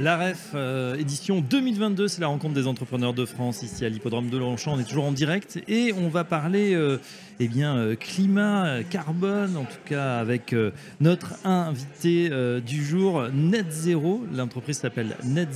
La REF euh, édition 2022, c'est la rencontre des entrepreneurs de France ici à l'hippodrome de Longchamp. On est toujours en direct et on va parler euh, eh bien, euh, climat, carbone, en tout cas avec notre invité du jour, Net Zero. L'entreprise s'appelle Net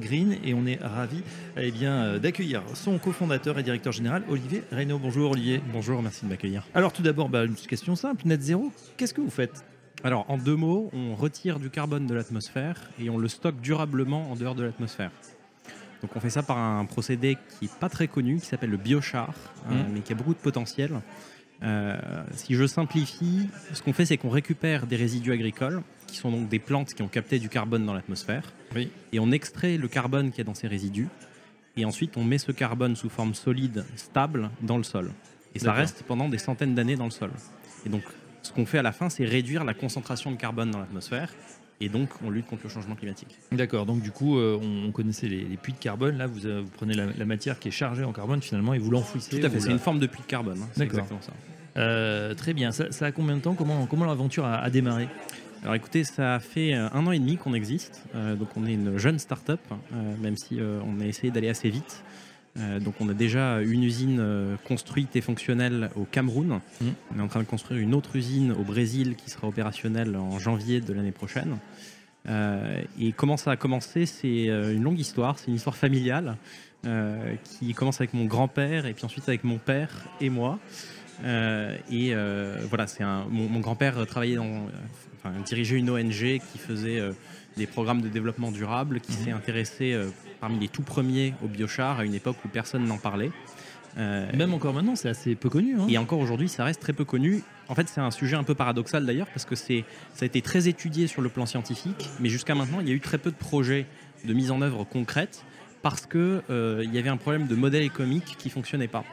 Green et on est ravi eh bien, d'accueillir son cofondateur et directeur général, Olivier Reynaud. Bonjour Olivier. Bonjour, merci de m'accueillir. Alors tout d'abord, bah, une question simple. Net Zero, qu'est-ce que vous faites? Alors, en deux mots, on retire du carbone de l'atmosphère et on le stocke durablement en dehors de l'atmosphère. Donc, on fait ça par un procédé qui n'est pas très connu, qui s'appelle le biochar, hein, mmh. mais qui a beaucoup de potentiel. Euh, si je simplifie, ce qu'on fait, c'est qu'on récupère des résidus agricoles, qui sont donc des plantes qui ont capté du carbone dans l'atmosphère, et on extrait le carbone qui est dans ces résidus, et ensuite on met ce carbone sous forme solide, stable, dans le sol. Et ça reste pendant des centaines d'années dans le sol. Et donc ce qu'on fait à la fin, c'est réduire la concentration de carbone dans l'atmosphère. Et donc, on lutte contre le changement climatique. D'accord. Donc, du coup, euh, on connaissait les, puits de carbone. Là, vous, euh, prenez la, matière qui est chargée en carbone finalement et vous l'enfouissez. Tout à fait. C'est une forme de puits de carbone. Hein. C'est exactement ça. Euh, très bien. Ça, a combien de temps Comment, comment l'aventure a, démarré? Alors écoutez, ça fait un an et demi qu'on existe, donc on est une jeune start-up, même si on a essayé d'aller assez vite. Euh, donc on a déjà une usine euh, construite et fonctionnelle au Cameroun. Mmh. On est en train de construire une autre usine au Brésil qui sera opérationnelle en janvier de l'année prochaine. Euh, et comment ça a commencé C'est une longue histoire, c'est une histoire familiale qui commence avec mon grand-père et puis ensuite avec mon père et moi. et voilà, c'est mon, mon grand-père travaillait dans, enfin, dirigeait une ONG qui faisait des programmes de développement durable, qui s'est mhm. intéressé euh, parmi les tout premiers au biochar à une époque où personne n'en parlait. Euh, Même encore maintenant, c'est assez peu connu. Hein. Et encore aujourd'hui, ça reste très peu connu. En fait, c'est un sujet un peu paradoxal d'ailleurs, parce que c'est, ça a été très étudié sur le plan scientifique, mais jusqu'à maintenant, il y a eu très peu de projets de mise en œuvre concrète, parce qu'il euh, il y avait un problème de modèle économique qui fonctionnait pas.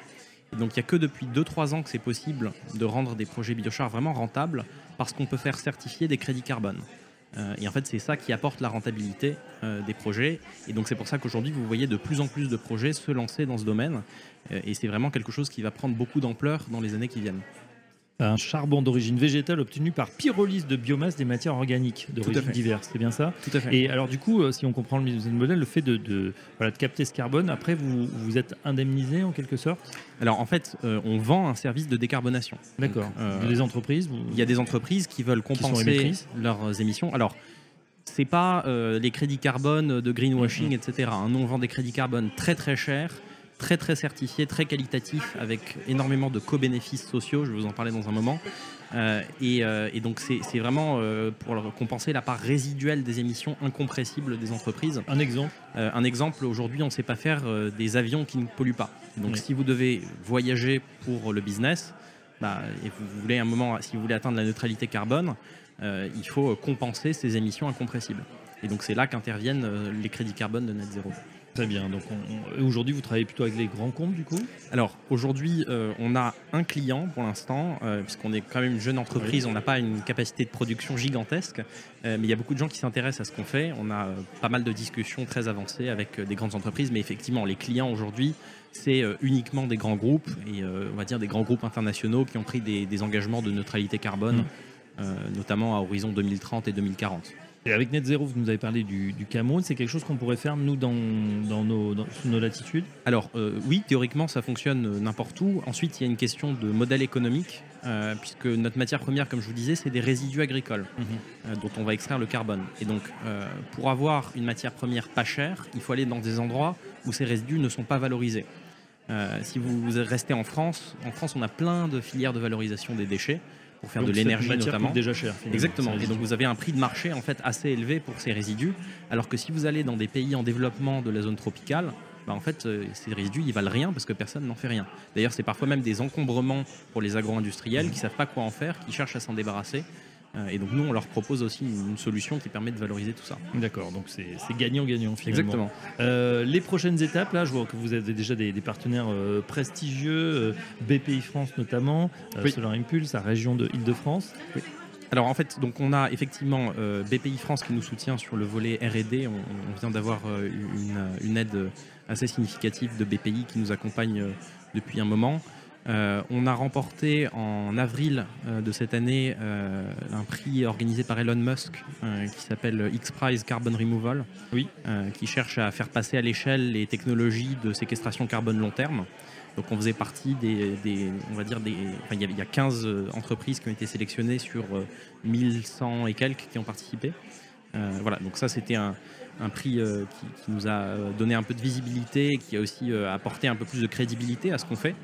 Donc, il n'y a que depuis 2-3 ans que c'est possible de rendre des projets biochar vraiment rentables, parce qu'on peut faire certifier des crédits carbone. Euh, et en fait, c'est ça qui apporte la rentabilité euh, des projets. Et donc, c'est pour ça qu'aujourd'hui, vous voyez de plus en plus de projets se lancer dans ce domaine. Euh, et c'est vraiment quelque chose qui va prendre beaucoup d'ampleur dans les années qui viennent un charbon d'origine végétale obtenu par pyrolyse de biomasse des matières organiques d'origine diverses. C'est bien ça Tout à fait. Et alors du coup, euh, si on comprend le modèle, le fait de, de, voilà, de capter ce carbone, après vous, vous êtes indemnisé en quelque sorte? Alors en fait, euh, on vend un service de décarbonation. D'accord. Euh, des entreprises Il y a des entreprises qui veulent compenser leurs émissions. Alors c'est pas les crédits carbone de greenwashing, mm-hmm. etc. Nous, on vend des crédits carbone très très chers très très certifié, très qualitatif, avec énormément de co-bénéfices sociaux, je vais vous en parler dans un moment. Euh, euh, et, donc c'est vraiment euh, pour compenser la part résiduelle des émissions incompressibles des entreprises. Un exemple Un exemple, aujourd'hui on ne sait pas faire des avions qui ne polluent pas. Donc si vous devez voyager pour le business, bah, et vous voulez un moment, si vous voulez atteindre la neutralité carbone, il faut compenser ces émissions incompressibles. Et donc c'est là qu'interviennent les crédits carbone de Net Zero. Très bien. Donc aujourd'hui, vous travaillez plutôt avec les grands comptes du coup? Alors aujourd'hui, euh, on a un client pour l'instant, euh, puisqu'on est quand même une jeune entreprise, on n'a pas une capacité de production gigantesque, euh, mais il y a beaucoup de gens qui s'intéressent à ce qu'on fait. On a pas mal de discussions très avancées avec des grandes entreprises, mais effectivement, les clients aujourd'hui, c'est uniquement des grands groupes et on va dire des grands groupes internationaux qui ont pris des, engagements de neutralité carbone, mmh. notamment à horizon 2030 et 2040. Et avec Net Zero, vous nous avez parlé du, Cameroun, c'est quelque chose qu'on pourrait faire, nous, dans, dans, nos, nos, latitudes? Alors, euh, oui, théoriquement, ça fonctionne euh, n'importe où. Ensuite, il y a une question de modèle économique, euh, puisque notre matière première, comme je vous disais, c'est des résidus agricoles, mhm. dont on va extraire le carbone. Et donc, pour avoir une matière première pas chère, il faut aller dans des endroits où ces résidus ne sont pas valorisés. si vous restez en France, en France, on a plein de filières de valorisation des déchets pour faire de l'énergie notamment. déjà cher. Exactement. Et donc vous avez un prix de marché en fait assez élevé pour ces résidus, alors que si vous allez dans des pays en développement de la zone tropicale, bah en fait, euh, ces résidus, ils valent rien parce que personne n'en fait rien. D'ailleurs, c'est parfois même des encombrements pour les agro-industriels qui savent pas quoi en faire, qui cherchent à s'en débarrasser. Euh, et donc nous, on leur propose aussi une solution qui permet de valoriser tout ça. D'accord, donc c'est gagnant-gagnant finalement. Exactement. Euh, les prochaines étapes, là, je vois que vous avez déjà des, partenaires euh, prestigieux, BPI France notamment, Solar Impulse, la région de Île-de-France. Oui. Alors en fait, donc on a effectivement BPI France qui nous soutient sur le volet R&D. On, vient d'avoir une, aide assez significative de BPI qui nous accompagne depuis un moment. Euh, on a remporté en avril euh, de cette année euh, un prix organisé par Elon Musk qui s'appelle X-Prize Carbon Removal, oui. qui cherche à faire passer à l'échelle les technologies de séquestration carbone long terme. Donc on faisait partie des, on va dire des, il y, a 15 entreprises qui ont été sélectionnées sur 1100 et quelques qui ont participé. voilà, donc ça c'était un, prix qui, qui, nous a donné un peu de visibilité et qui a aussi apporté un peu plus de crédibilité à ce qu'on fait.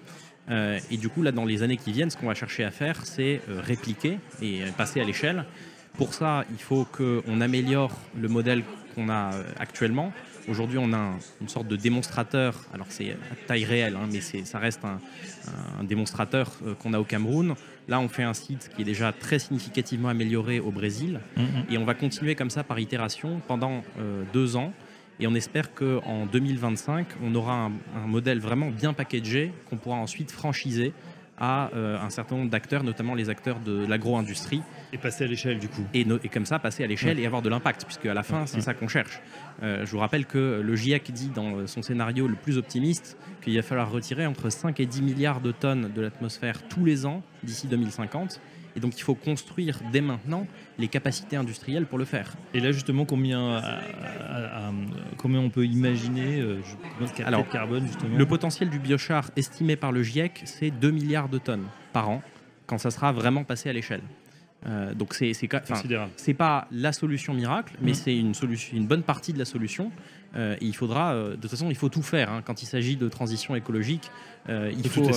Euh, et du coup, là, dans les années qui viennent, ce qu'on va chercher à faire, c'est euh, répliquer et passer à l'échelle. Pour ça, il faut qu'on améliore le modèle qu'on a euh, actuellement. Aujourd'hui, on a une sorte de démonstrateur. Alors, c'est à taille réelle, hein, mais ça reste un, démonstrateur qu'on a au Cameroun. Là, on fait un site qui est déjà très significativement amélioré au Brésil. Mm-hmm. Et on va continuer comme ça par itération pendant deux ans. Et on espère qu'en 2025, on aura un, modèle vraiment bien packagé qu'on pourra ensuite franchiser à euh, un certain nombre d'acteurs, notamment les acteurs de l'agro-industrie. Et passer à l'échelle du coup. Et, et, comme ça, passer à l'échelle et avoir de l'impact, puisque à la fin, c'est ça qu'on cherche. Euh, je vous rappelle que le GIEC dit dans son scénario le plus optimiste qu'il va falloir retirer entre 5 et 10 milliards de tonnes de l'atmosphère tous les ans d'ici 2050. Et donc il faut construire dès maintenant les capacités industrielles pour le faire. Et là justement, combien, combien on peut imaginer euh, Alors, carbone justement Le potentiel du biochar estimé par le GIEC, c'est 2 milliards de tonnes par an quand ça sera vraiment passé à l'échelle. Euh, donc c'est c'est pas la solution miracle, mais mmh. c'est une solution, une bonne partie de la solution. Euh, et il faudra, euh, de toute façon, il faut tout faire hein. quand il s'agit de transition écologique. il faut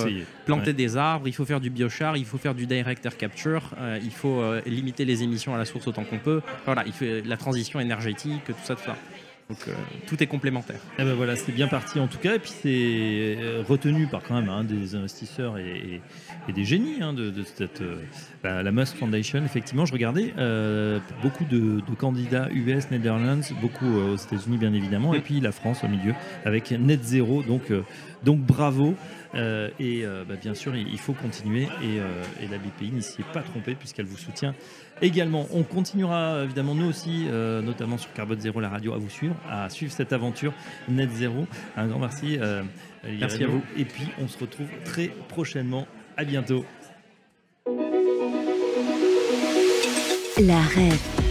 planter des arbres, il faut faire du biochar, il faut faire du direct air capture, il faut limiter les émissions à la source autant qu'on peut. Voilà, il fait la transition énergétique, tout ça, tout ça. Donc euh, tout est complémentaire. Et eh ben voilà, c'est bien parti en tout cas. Et puis c'est euh, retenu par quand même hein, des investisseurs et, des génies hein, de, cette, euh, la, Musk Foundation. Effectivement, je regardais beaucoup de, candidats US, Netherlands, beaucoup aux États-Unis bien évidemment, et puis la France au milieu avec Net Zero. Donc, donc bravo. Et bah, bien sûr, il, faut continuer. Et, et la BPI n'y s'y est pas trompée puisqu'elle vous soutient également. On continuera évidemment nous aussi, euh, notamment sur Carbone Zéro, la radio, à vous suivre, à suivre cette aventure Net Zéro. Un grand merci. Euh, merci à vous. Et puis on se retrouve très prochainement. À bientôt. La REF,